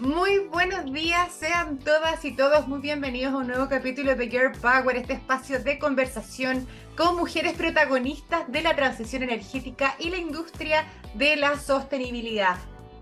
Muy buenos días, sean todas y todos muy bienvenidos a un nuevo capítulo de Girl Power, este espacio de conversación con mujeres protagonistas de la transición energética y la industria de la sostenibilidad.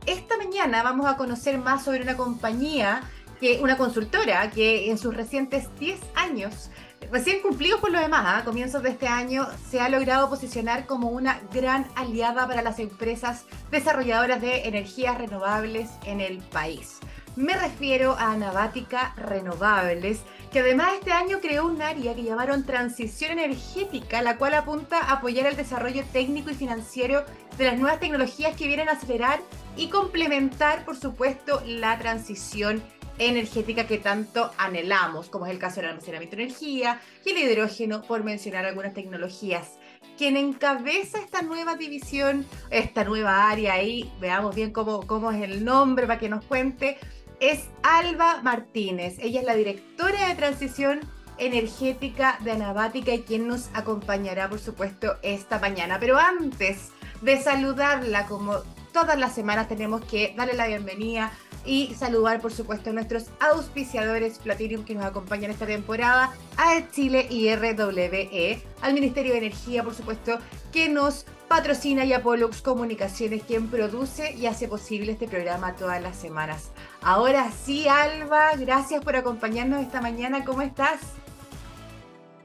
Esta mañana vamos a conocer más sobre una compañía, que, una consultora que en sus recientes 10 años recién cumplidos por lo demás, a comienzos de este año, se ha logrado posicionar como una gran aliada para las empresas desarrolladoras de energías renovables en el país. Me refiero a Anavática Renovables, que además este año creó un área que llamaron Transición Energética, la cual apunta a apoyar el desarrollo técnico y financiero de las nuevas tecnologías que vienen a acelerar y complementar, por supuesto, la transición energética que tanto anhelamos, como es el caso del almacenamiento de energía y el hidrógeno, por mencionar algunas tecnologías. Quien encabeza esta nueva división, esta nueva área ahí, veamos bien cómo, cómo es el nombre para que nos cuente, es Alba Martínez. Ella es la directora de transición energética de Anabática y quien nos acompañará, por supuesto, esta mañana. Pero antes de saludarla, como todas las semanas, tenemos que darle la bienvenida y saludar, por supuesto, a nuestros auspiciadores Platinum que nos acompañan esta temporada, a Chile y RWE, al Ministerio de Energía, por supuesto, que nos patrocina y a Pollux Comunicaciones, quien produce y hace posible este programa todas las semanas. Ahora sí, Alba, gracias por acompañarnos esta mañana. ¿Cómo estás?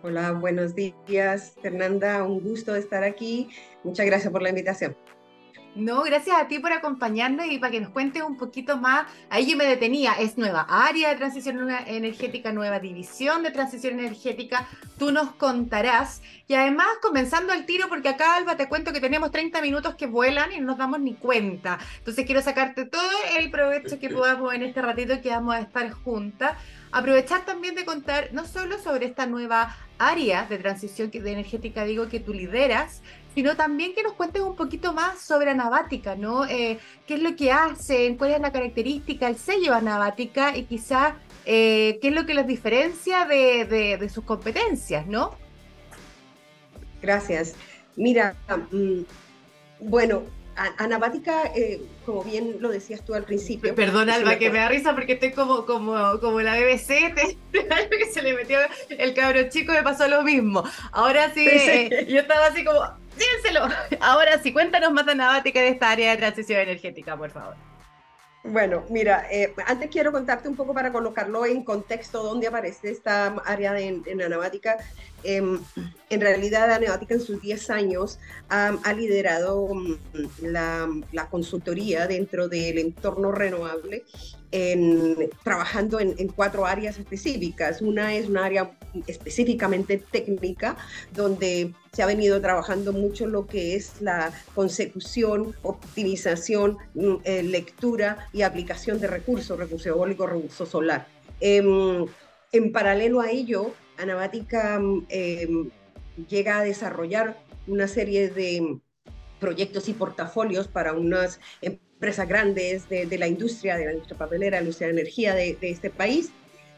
Hola, buenos días, Fernanda. Un gusto estar aquí. Muchas gracias por la invitación. No, gracias a ti por acompañarnos y para que nos cuentes un poquito más. Ahí yo me detenía, es nueva área de transición energética, nueva división de transición energética. Tú nos contarás. Y además, comenzando al tiro, porque acá, Alba, te cuento que tenemos 30 minutos que vuelan y no nos damos ni cuenta. Entonces, quiero sacarte todo el provecho que podamos en este ratito que vamos a estar juntas. Aprovechar también de contar no solo sobre esta nueva área de transición energética, digo, que tú lideras, sino también que nos cuentes un poquito más sobre Anabática, ¿no? Eh, ¿Qué es lo que hacen? ¿Cuál es la característica, el sello Anabática? Y quizá, eh, ¿qué es lo que los diferencia de, sus competencias, ¿no? Gracias. Mira, mm, bueno, Anabática, eh, como bien lo decías tú al principio. Perdón, Alba, que me da risa porque estoy como, como, como la BBC, que se le metió el cabro chico, me pasó lo mismo. Ahora sí, yo estaba así como, díselo. Ahora sí, cuéntanos más Anavática de esta área de transición energética, por favor. Bueno, mira, eh, antes quiero contarte un poco para colocarlo en contexto dónde aparece esta área de, en Anavática. Em, en realidad, Anavática en sus 10 años ha liderado mm, la, consultoría dentro del entorno renovable en, trabajando en, cuatro áreas específicas. Una es un área específicamente técnica, donde se ha venido trabajando mucho lo que es la consecución, optimización, mm, eh, lectura y aplicación de recursos, recurso eólico, recurso solar. Em, en paralelo a ello, Anamática mm, em, llega a desarrollar una serie de proyectos y portafolios para unas empresas grandes de, la industria, de la industria papelera, de la industria de energía de, este país,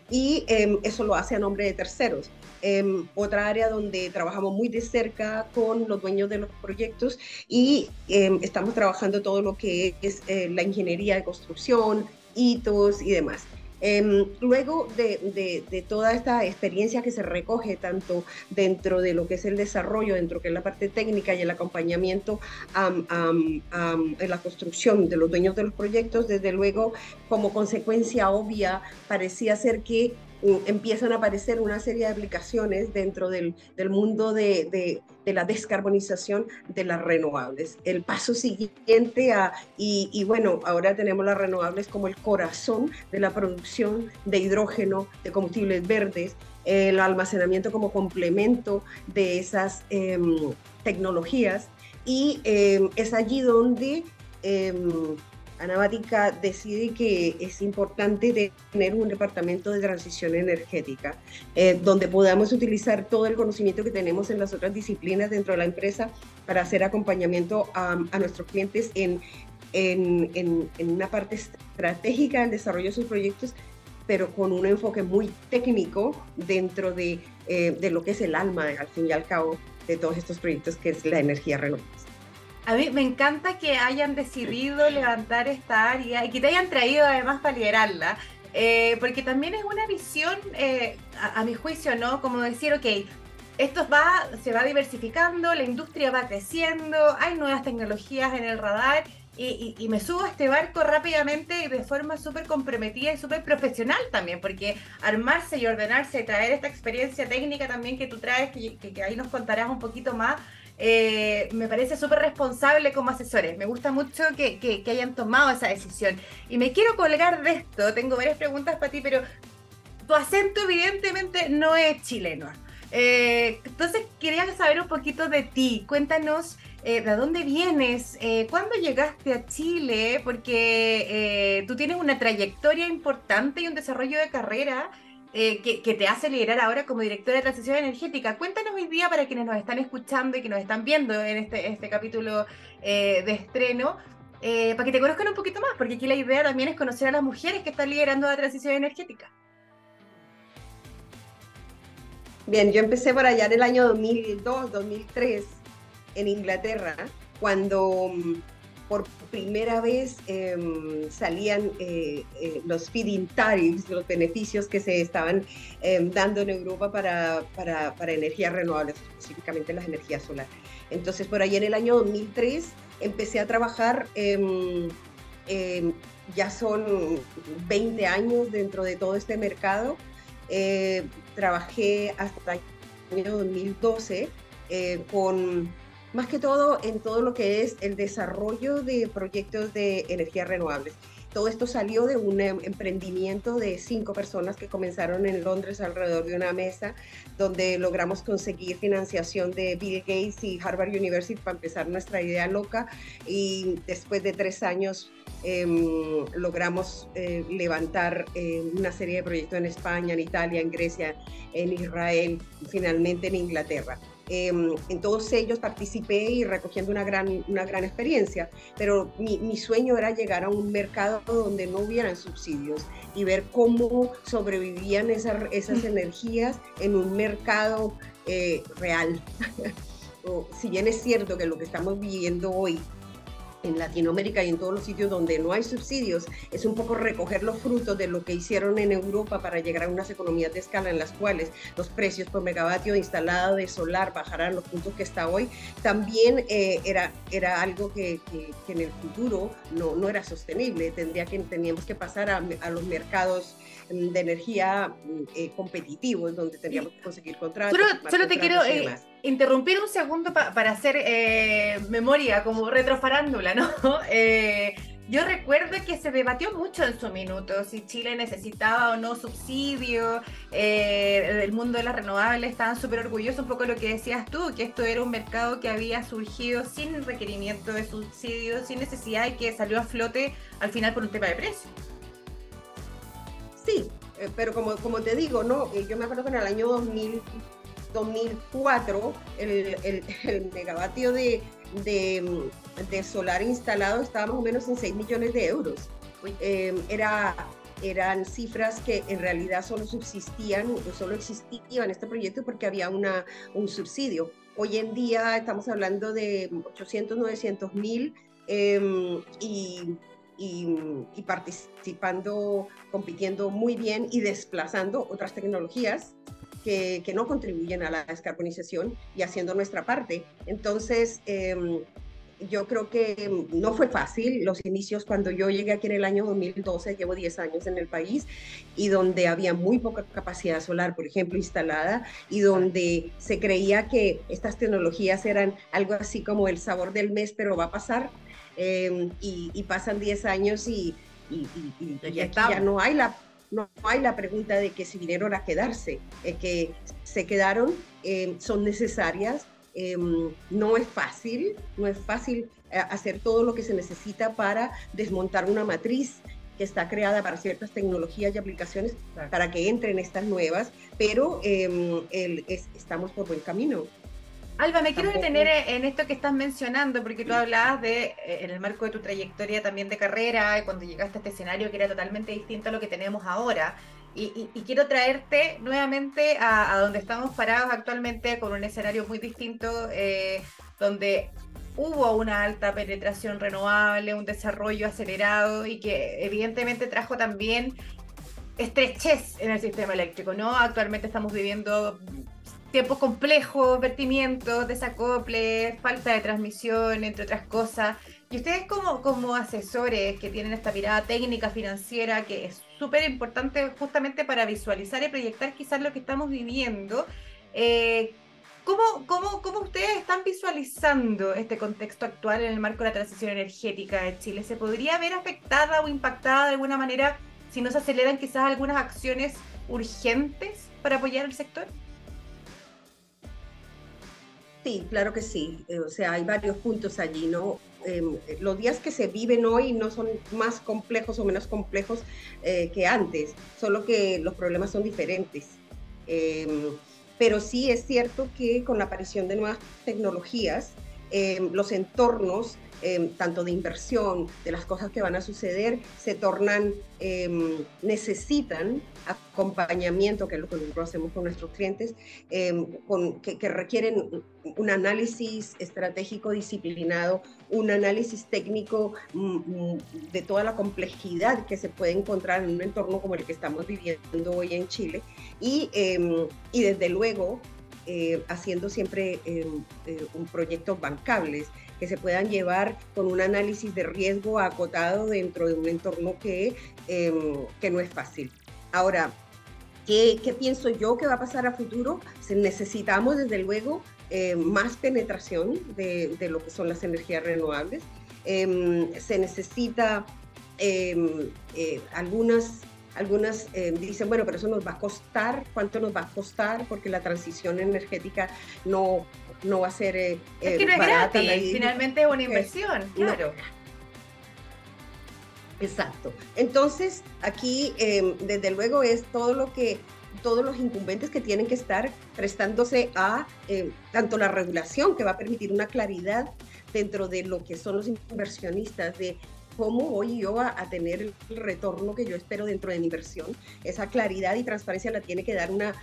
y em, eso lo hace a nombre de terceros. Em, otra área donde trabajamos muy de cerca con los dueños de los proyectos y em, estamos trabajando todo lo que es eh, la ingeniería de construcción, hitos y demás. Em, luego de, toda esta experiencia que se recoge tanto dentro de lo que es el desarrollo, dentro de que es la parte técnica y el acompañamiento en la construcción de los dueños de los proyectos, desde luego como consecuencia obvia parecía ser que empiezan a aparecer una serie de aplicaciones dentro del, mundo de, la descarbonización de las renovables. El paso siguiente a, y, bueno, ahora tenemos las renovables como el corazón de la producción de hidrógeno, de combustibles verdes, el almacenamiento como complemento de esas em, tecnologías y em, es allí donde em, Anabática decide que es importante tener un departamento de transición energética, eh, donde podamos utilizar todo el conocimiento que tenemos en las otras disciplinas dentro de la empresa para hacer acompañamiento a, nuestros clientes en, una parte estratégica del desarrollo de sus proyectos, pero con un enfoque muy técnico dentro de, eh, de lo que es el alma, al fin y al cabo, de todos estos proyectos, que es la energía renovable. A mí me encanta que hayan decidido levantar esta área y que te hayan traído además para liderarla, eh, porque también es una visión, eh, a, mi juicio, ¿no? Como decir, ok, esto va, se va diversificando, la industria va creciendo, hay nuevas tecnologías en el radar y, me subo a este barco rápidamente y de forma súper comprometida y súper profesional también, porque armarse y ordenarse y traer esta experiencia técnica también que tú traes, que ahí nos contarás un poquito más, eh, me parece súper responsable como asesores. Me gusta mucho que, hayan tomado esa decisión. Y me quiero colgar de esto. Tengo varias preguntas para ti, pero tu acento evidentemente no es chileno. Eh, entonces quería saber un poquito de ti. Cuéntanos eh, de dónde vienes, cuándo llegaste a Chile, porque tú tienes una trayectoria importante y un desarrollo de carrera eh, que, te hace liderar ahora como directora de transición energética. Cuéntanos hoy día para quienes nos están escuchando y que nos están viendo en este, este capítulo eh, de estreno, eh, para que te conozcan un poquito más, porque aquí la idea también es conocer a las mujeres que están liderando la transición energética. Bien, yo empecé por allá en el año 2002, 2003, en Inglaterra, cuando mm, por primera vez em, salían eh, eh, los feeding tariffs, los beneficios que se estaban em, dando en Europa para, para, para, energías renovables, específicamente las energías solares. Entonces, por ahí en el año 2003 empecé a trabajar, em, ya son 20 años dentro de todo este mercado. Eh, trabajé hasta el año 2012 con más que todo en todo lo que es el desarrollo de proyectos de energías renovables. Todo esto salió de un em, emprendimiento de cinco personas que comenzaron en Londres alrededor de una mesa donde logramos conseguir financiación de Bill Gates y Harvard University para empezar nuestra idea loca y después de tres años em, logramos eh, levantar eh, una serie de proyectos en España, en Italia, en Grecia, en Israel, finalmente en Inglaterra. Em, en todos ellos participé y recogiendo una gran, una gran experiencia, pero mi, mi, sueño era llegar a un mercado donde no hubieran subsidios y ver cómo sobrevivían esas, esas energías en un mercado eh, real. si bien es cierto que lo que estamos viviendo hoy en Latinoamérica y en todos los sitios donde no hay subsidios, es un poco recoger los frutos de lo que hicieron en Europa para llegar a unas economías de escala en las cuales los precios por megavatio instalado de solar bajarán los puntos que está hoy, también eh, era, era algo que, que, en el futuro no, no era sostenible, tendría que, teníamos que pasar a, a los mercados de energía mm, eh, competitivos, donde teníamos que conseguir contratos. Solo, te quiero eh, interrumpir un segundo para hacer eh, memoria, como retrofarándula, ¿no? yo recuerdo que se debatió mucho en su minuto si Chile necesitaba o no subsidio. el mundo de las renovables estaban súper orgullosos, un poco lo que decías tú, que esto era un mercado que había surgido sin requerimiento de subsidio, sin necesidad y que salió a flote al final por un tema de precio. Sí, eh, pero como, como te digo, ¿no? Eh, yo me acuerdo que en el año 2000, 2004 el, el, el megavatio de, de, de, solar instalado estaba más o menos en 6 millones de euros. Eh, era, eran cifras que en realidad solo subsistían, solo existían en este proyecto porque había una, un subsidio. Hoy en día estamos hablando de 800, 900 mil em, y y, participando, compitiendo muy bien y desplazando otras tecnologías que, que, no contribuyen a la descarbonización y haciendo nuestra parte. Entonces, em, yo creo que no fue fácil los inicios cuando yo llegué aquí en el año 2012, llevo 10 años en el país, y donde había muy poca capacidad solar, por ejemplo, instalada, y donde se creía que estas tecnologías eran algo así como el sabor del mes, pero va a pasar. Em, y, pasan 10 años y, y, aquí ya no hay la no hay la pregunta de que si vinieron a quedarse, es que se quedaron, em, son necesarias, em, no es fácil, no es fácil eh, hacer todo lo que se necesita para desmontar una matriz que está creada para ciertas tecnologías y aplicaciones para que entren estas nuevas, pero estamos por buen camino. Alba, me quiero detener en esto que estás mencionando, porque tú hablabas de, eh, en el marco de tu trayectoria también de carrera, cuando llegaste a este escenario que era totalmente distinto a lo que tenemos ahora. Y, quiero traerte nuevamente a, donde estamos parados actualmente, con un escenario muy distinto, eh, donde hubo una alta penetración renovable, un desarrollo acelerado y que evidentemente trajo también estrechez en el sistema eléctrico, ¿no? Actualmente estamos viviendo tiempos complejos, vertimientos, desacoples, falta de transmisión, entre otras cosas. Y ustedes como, como asesores que tienen esta mirada técnica financiera que es súper importante justamente para visualizar y proyectar quizás lo que estamos viviendo, eh, ¿cómo, cómo, cómo ustedes están visualizando este contexto actual en el marco de la transición energética de Chile? ¿Se podría ver afectada o impactada de alguna manera si no se aceleran quizás algunas acciones urgentes para apoyar al sector? Sí, claro que sí. Eh, o sea, hay varios puntos allí, ¿no? Em, los días que se viven hoy no son más complejos o menos complejos eh, que antes, solo que los problemas son diferentes. Em, pero sí es cierto que con la aparición de nuevas tecnologías, em, los entornos Em, tanto de inversión, de las cosas que van a suceder, se tornan, em, necesitan acompañamiento, que es lo que nosotros hacemos con nuestros clientes, con, que, requieren un análisis estratégico disciplinado, un análisis técnico mm, mm, de toda la complejidad que se puede encontrar en un entorno como el que estamos viviendo hoy en Chile. Y, y desde luego, eh, haciendo siempre eh, un proyectos bancables que se puedan llevar con un análisis de riesgo acotado dentro de un entorno que, em, que no es fácil. Ahora, ¿qué, ¿qué, pienso yo que va a pasar a futuro? necesitamos desde luego eh, más penetración de, de, lo que son las energías renovables. Em, se necesita em, eh, algunas algunas eh, dicen, bueno, pero eso nos va a costar, ¿cuánto nos va a costar? Porque la transición energética no, no va a ser eh, es que no es gratis, finalmente es una inversión, claro. Exacto. Entonces, aquí, em, desde luego, es todo lo que todos los incumbentes que tienen que estar prestándose a em, tanto la regulación que va a permitir una claridad dentro de lo que son los inversionistas, de cómo voy yo a, tener el retorno que yo espero dentro de mi inversión. Esa claridad y transparencia la tiene que dar una,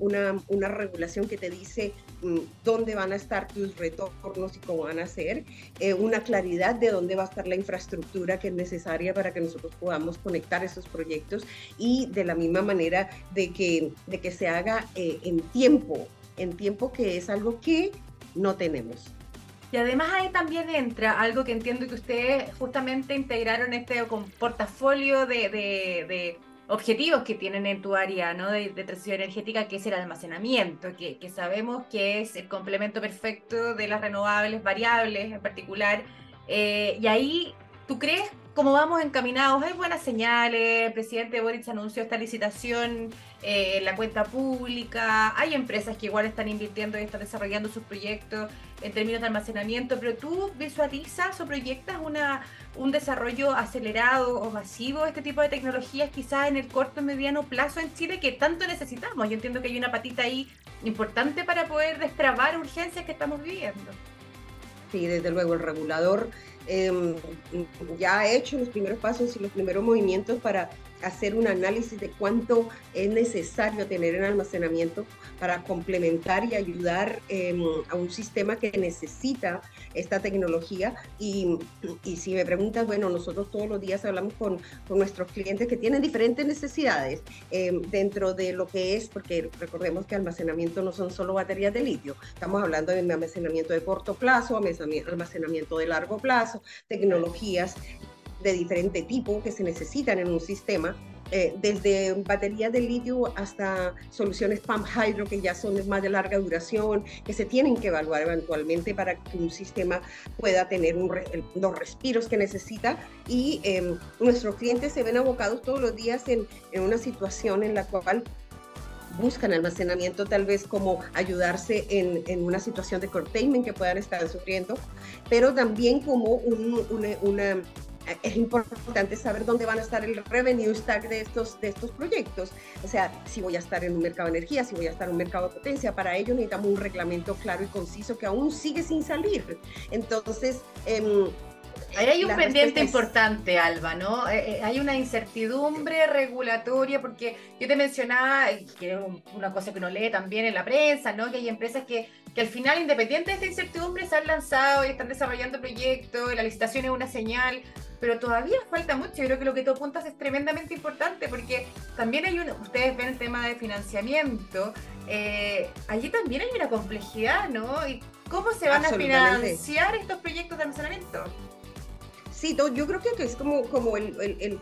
una, una, regulación que te dice mm, dónde van a estar tus retornos y cómo van a ser, eh, una claridad de dónde va a estar la infraestructura que es necesaria para que nosotros podamos conectar esos proyectos y de la misma manera de que, de que se haga eh, en tiempo, en tiempo que es algo que no tenemos. Y además ahí también entra algo que entiendo que ustedes justamente integraron este portafolio de, objetivos que tienen en tu área ¿no? de, transición energética, que es el almacenamiento, que, sabemos que es el complemento perfecto de las renovables variables en particular. Eh, y ahí, ¿tú crees cómo vamos encaminados? Hay buenas señales, el presidente Boric anunció esta licitación eh, en la cuenta pública, hay empresas que igual están invirtiendo y están desarrollando sus proyectos en términos de almacenamiento, pero tú visualizas o proyectas una, un desarrollo acelerado o masivo de este tipo de tecnologías quizás en el corto y mediano plazo en Chile que tanto necesitamos. Yo entiendo que hay una patita ahí importante para poder destrabar urgencias que estamos viviendo. Sí, desde luego el regulador em, ya ha hecho los primeros pasos y los primeros movimientos para hacer un análisis de cuánto es necesario tener en almacenamiento para complementar y ayudar em, a un sistema que necesita esta tecnología. Y, y, si me preguntas, bueno, nosotros todos los días hablamos con, con nuestros clientes que tienen diferentes necesidades em, dentro de lo que es, porque recordemos que almacenamiento no son solo baterías de litio, estamos hablando de almacenamiento de corto plazo, almacenamiento de largo plazo, tecnologías de diferente tipo que se necesitan en un sistema, eh, desde baterías de litio hasta soluciones pump hydro que ya son más de larga duración, que se tienen que evaluar eventualmente para que un sistema pueda tener los respiros que necesita. Y em, nuestros clientes se ven abocados todos los días en, en una situación en la cual buscan almacenamiento tal vez como ayudarse en, en, una situación de curtailment que puedan estar sufriendo, pero también como una, una, es importante saber dónde van a estar el revenue stack de estos, de estos proyectos. O sea, si voy a estar en un mercado de energía, si voy a estar en un mercado de potencia, para ello necesitamos un reglamento claro y conciso que aún sigue sin salir. Entonces, em, Ahí hay un pendiente importante, Alba, ¿no? Eh, eh, hay una incertidumbre regulatoria, porque yo te mencionaba, que es una cosa que uno lee también en la prensa, ¿no? Que hay empresas que, que al final, independiente de esta incertidumbre, se han lanzado y están desarrollando proyectos, y la licitación es una señal, pero todavía falta mucho. Yo creo que lo que tú apuntas es tremendamente importante, porque también hay un, ustedes ven el tema de financiamiento, eh, allí también hay una complejidad, ¿no? ¿Y cómo se van a financiar estos proyectos de almacenamiento? Sí, yo creo que es como, como el, el,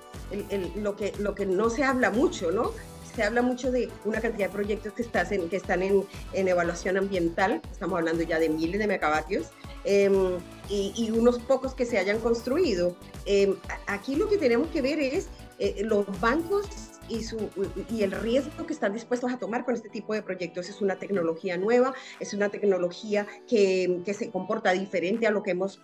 el, lo, que, lo que no se habla mucho, ¿no? Se habla mucho de una cantidad de proyectos que, estás en, que están en, en evaluación ambiental, estamos hablando ya de miles de megavatios, em, y, y, unos pocos que se hayan construido. Em, aquí lo que tenemos que ver es eh, los bancos y, su, y el riesgo que están dispuestos a tomar con este tipo de proyectos. Es una tecnología nueva, es una tecnología que, que se comporta diferente a lo que hemos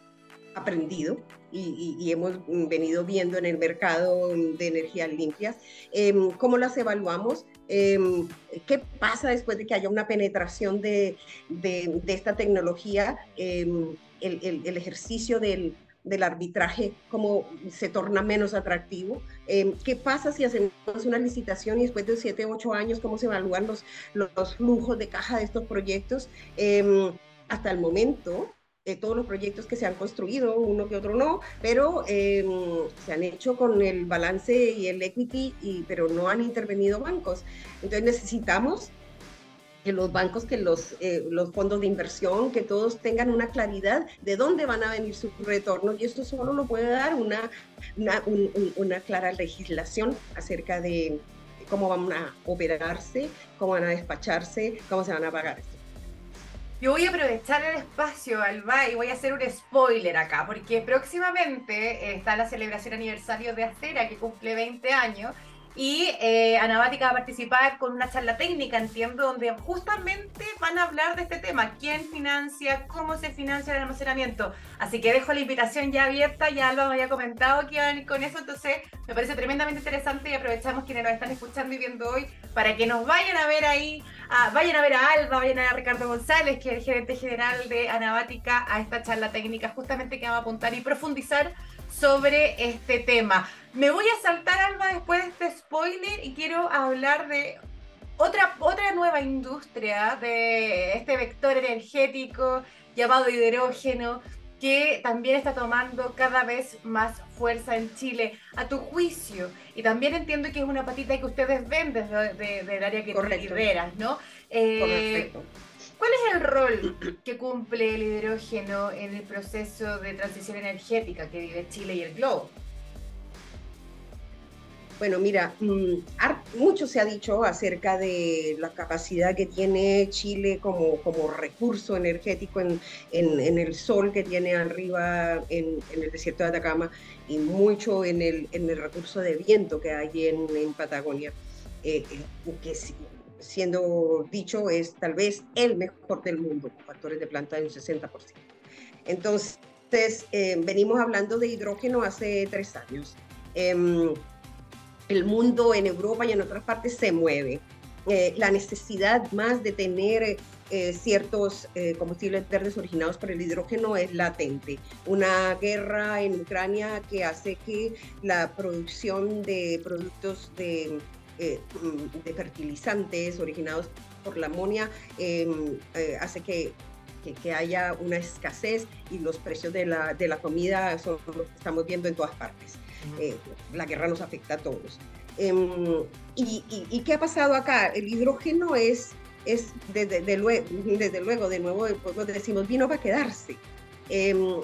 aprendido y, hemos venido viendo en el mercado de energías limpias. Em, ¿Cómo las evaluamos? Em, ¿Qué pasa después de que haya una penetración de, de, esta tecnología? Em, el, el, ejercicio del, del arbitraje cómo se torna menos atractivo. ¿Qué pasa si hacemos una licitación y después de 7, 8 años cómo se evalúan los, los flujos de caja de estos proyectos? hasta el momento, todos los proyectos que se han construido, uno que otro no, pero em, se han hecho con el balance y el equity, pero no han intervenido bancos. Entonces necesitamos que los bancos, que los, eh, los fondos de inversión, que todos tengan una claridad de dónde van a venir sus retornos y esto solo lo puede dar una, una, clara legislación acerca de cómo van a operarse, cómo van a despacharse, cómo se van a pagar. Yo voy a aprovechar el espacio, Alba, y voy a hacer un spoiler acá, porque próximamente eh, está la celebración aniversario de Acera, que cumple 20 años, y eh, Anabática va a participar con una charla técnica, entiendo, donde justamente van a hablar de este tema, quién financia, cómo se financia el almacenamiento. Así que dejo la invitación ya abierta, ya Alba me había comentado que iban con eso, entonces me parece tremendamente interesante y aprovechamos quienes nos están escuchando y viendo hoy para que nos vayan a ver ahí Ah, vayan a ver a Alba, vayan a ver a Ricardo González, que es el gerente general de Anabática, a esta charla técnica justamente que va a apuntar y profundizar sobre este tema. Me voy a saltar, Alba, después de este spoiler y quiero hablar de otra, otra nueva industria, de este vector energético llamado hidrógeno, que también está tomando cada vez más fuerza en Chile, a tu juicio. Y también entiendo que es una patita que ustedes ven desde del área que lideras, ¿no? Eh, ¿Cuál es el rol que cumple el hidrógeno en el proceso de transición energética que vive Chile y el globo? Bueno, mira, mm, mucho se ha dicho acerca de la capacidad que tiene Chile como, como recurso energético en, en, el sol que tiene arriba en, el desierto de Atacama y mucho en el, en el recurso de viento que hay en, Patagonia, eh, eh, que siendo dicho es tal vez el mejor del mundo, con factores de planta de un 60%. Entonces, eh, venimos hablando de hidrógeno hace tres años. El mundo en Europa y en otras partes se mueve. Eh, la necesidad más de tener eh, ciertos eh, combustibles verdes originados por el hidrógeno es latente. Una guerra en Ucrania que hace que la producción de productos de, de fertilizantes originados por la amonia em, hace que, que, haya una escasez y los precios de la, de la comida son los que estamos viendo en todas partes. Eh, la guerra nos afecta a todos. Em, y, qué ha pasado acá? El hidrógeno es, es desde, luego, desde luego, de nuevo, pues decimos, vino para quedarse. Em,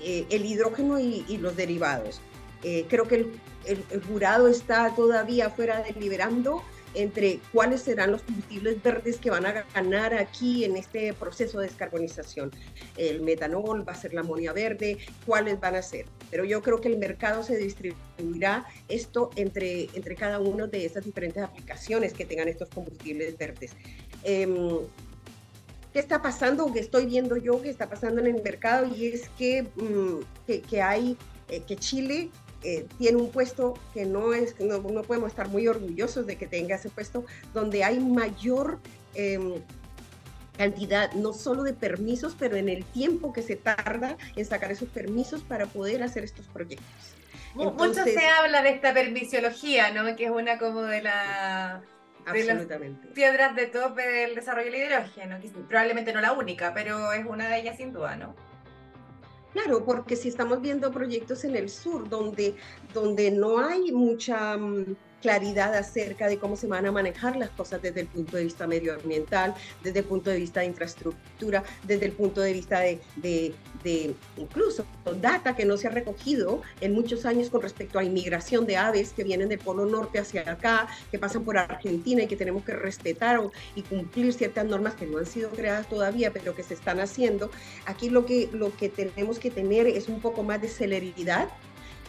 eh, el hidrógeno y, los derivados. Eh, creo que el, el, jurado está todavía fuera deliberando entre cuáles serán los combustibles verdes que van a ganar aquí en este proceso de descarbonización. El metanol va a ser la amonia verde, cuáles van a ser. Pero yo creo que el mercado se distribuirá esto entre, entre cada una de estas diferentes aplicaciones que tengan estos combustibles verdes. Em, ¿Qué está pasando? ¿Qué estoy viendo yo que está pasando en el mercado? Y es que, mm, que, hay, eh, que Chile eh, tiene un puesto que no es, no, no, podemos estar muy orgullosos de que tenga ese puesto, donde hay mayor em, cantidad no solo de permisos, pero en el tiempo que se tarda en sacar esos permisos para poder hacer estos proyectos. Mucho se habla de esta permisiología, ¿no? Que es una como de la Absolutamente. piedras de tope del desarrollo del hidrógeno, probablemente no la única, pero es una de ellas sin duda, ¿no? Claro, porque si estamos viendo proyectos en el sur donde, donde no hay mucha mm, claridad acerca de cómo se van a manejar las cosas desde el punto de vista medioambiental, desde el punto de vista de infraestructura, desde el punto de vista de, de, incluso data que no se ha recogido en muchos años con respecto a inmigración de aves que vienen del Polo Norte hacia acá, que pasan por Argentina y que tenemos que respetar y cumplir ciertas normas que no han sido creadas todavía, pero que se están haciendo. Aquí lo que, lo que tenemos que tener es un poco más de celeridad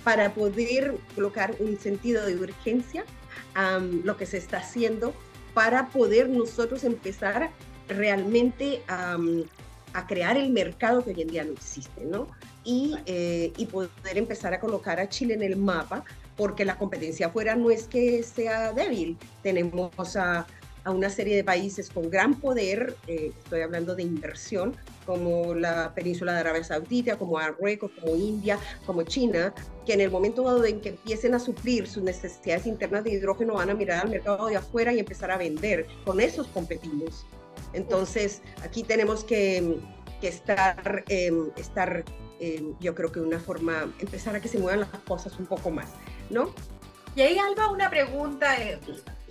para poder colocar un sentido de urgencia a lo que se está haciendo para poder nosotros empezar realmente a, crear el mercado que hoy en día no existe, ¿no? Y, eh, y poder empezar a colocar a Chile en el mapa, porque la competencia afuera no es que sea débil. Tenemos a, a una serie de países con gran poder, eh, estoy hablando de inversión, como la península de Arabia Saudita, como Marruecos, como India, como China, que en el momento dado en que empiecen a suplir sus necesidades internas de hidrógeno van a mirar al mercado de afuera y empezar a vender. Con esos competimos. Entonces, aquí tenemos que, que estar, em, estar em, yo creo que una forma, empezar a que se muevan las cosas un poco más, ¿no? Y ahí, Alba, una pregunta. Eh,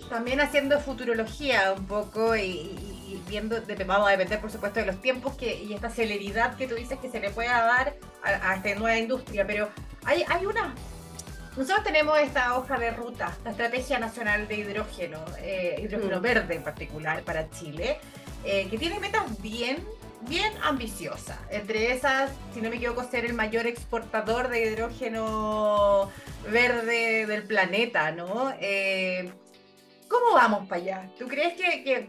también haciendo futurología un poco y, viendo, vamos a depender por supuesto de los tiempos que, y esta celeridad que tú dices que se le pueda dar a, esta nueva industria, pero hay, hay una... Nosotros tenemos esta hoja de ruta, la Estrategia Nacional de Hidrógeno, eh, hidrógeno mm. verde en particular para Chile, eh, que tiene metas bien bien ambiciosas. Entre esas, si no me equivoco, ser el mayor exportador de hidrógeno verde del planeta, ¿no? Eh, ¿Cómo vamos para allá? ¿Tú crees que,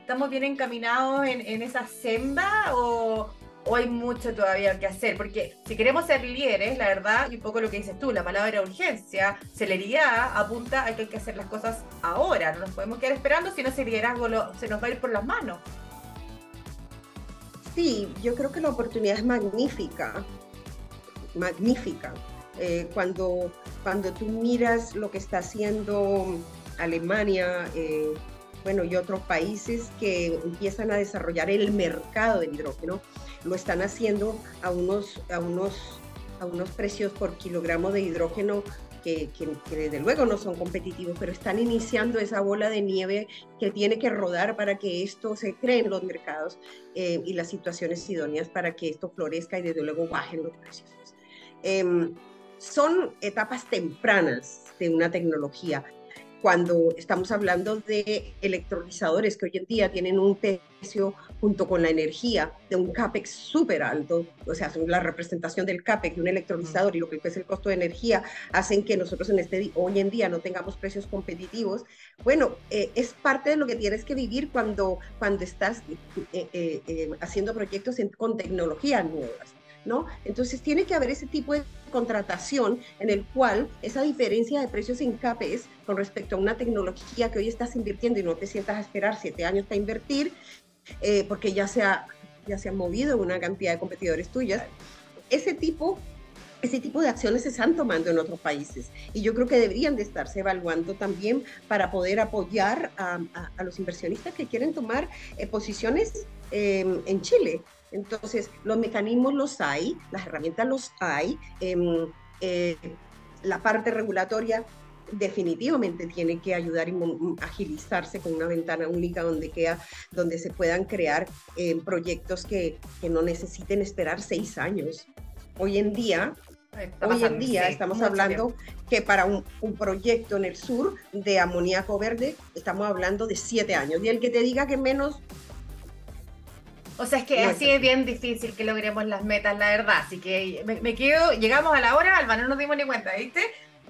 estamos bien encaminados en, esa senda o, hay mucho todavía que hacer? Porque si queremos ser líderes, la verdad, y un poco lo que dices tú, la palabra urgencia, celeridad, apunta a que hay que hacer las cosas ahora. No nos podemos quedar esperando, si no ese liderazgo se nos va a ir por las manos. Sí, yo creo que la oportunidad es magnífica, magnífica. Eh, cuando, cuando tú miras lo que está haciendo Alemania, eh, bueno, y otros países que empiezan a desarrollar el mercado del hidrógeno, lo están haciendo a unos, a unos, a unos precios por kilogramo de hidrógeno que, desde luego no son competitivos, pero están iniciando esa bola de nieve que tiene que rodar para que esto se cree en los mercados eh, y las situaciones idóneas para que esto florezca y desde luego bajen los precios. Em, son etapas tempranas de una tecnología cuando estamos hablando de electrolizadores que hoy en día tienen un precio junto con la energía de un CAPEX súper alto, o sea, la representación del CAPEX de un electrolizador y lo que es el costo de energía hacen que nosotros en este hoy en día no tengamos precios competitivos. Bueno, eh, es parte de lo que tienes que vivir cuando, cuando estás eh, eh, haciendo proyectos con tecnologías nuevas. ¿No? Entonces tiene que haber ese tipo de contratación en el cual esa diferencia de precios en CAPES con respecto a una tecnología que hoy estás invirtiendo y no te sientas a esperar siete años para invertir, eh, porque ya se, ha, ya se han movido una cantidad de competidores tuyas, ese tipo ese tipo de acciones se están tomando en otros países y yo creo que deberían de estarse evaluando también para poder apoyar a, los inversionistas que quieren tomar eh, posiciones eh, en Chile. Entonces, los mecanismos los hay, las herramientas los hay, em, eh, la parte regulatoria definitivamente tiene que ayudar y agilizarse con una ventana única donde, queda, donde se puedan crear em, proyectos que, no necesiten esperar seis años. Hoy en día, hoy en día estamos hablando que para un, un, proyecto en el sur de amoníaco verde estamos hablando de siete años. Y el que te diga que menos o sea, es que así es bien difícil que logremos las metas, la verdad. Así que me, quedo, llegamos a la hora, Alba, no nos dimos ni cuenta, ¿viste?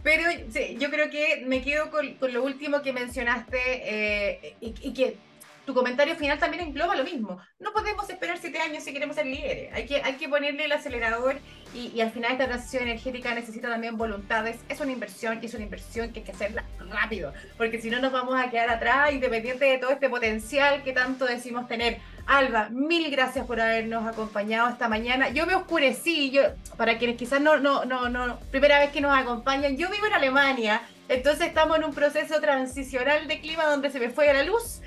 Pero sí, yo creo que me quedo con, lo último que mencionaste eh, y, que tu comentario final también engloba lo mismo. No podemos esperar siete años si queremos ser líderes. Hay que, hay que ponerle el acelerador y, y, al final esta transición energética necesita también voluntades. Es una inversión y es una inversión que hay que hacerla rápido, porque si no nos vamos a quedar atrás independiente de todo este potencial que tanto decimos tener. Alba, mil gracias por habernos acompañado esta mañana. Yo me oscurecí, yo, para quienes quizás no, no, no, no, primera vez que nos acompañan, yo vivo en Alemania, entonces estamos en un proceso transicional de clima donde se me fue la luz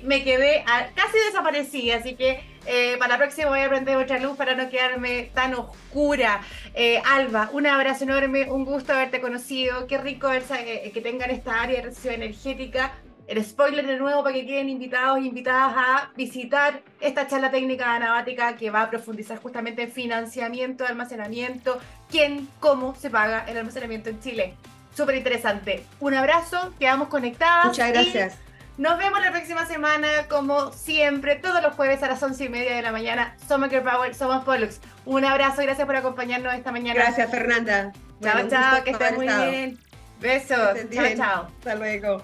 y me quedé casi desaparecida, así que eh, para la próxima voy a prender otra luz para no quedarme tan oscura. Eh, Alba, un abrazo enorme, un gusto haberte conocido, qué rico ver eh, que tengan esta área de recesión energética. El spoiler de nuevo para que queden invitados e invitadas a visitar esta charla técnica anavática que va a profundizar justamente en financiamiento, almacenamiento, quién, cómo se paga el almacenamiento en Chile. Súper interesante. Un abrazo, quedamos conectadas. Muchas gracias. Nos vemos la próxima semana, como siempre, todos los jueves a las once y media de la mañana. Somos Girl Power, somos Pollux. Un abrazo, gracias por acompañarnos esta mañana. Gracias, Fernanda. Chao, chao, que estén muy bien. Besos. Chao, chao. Hasta luego.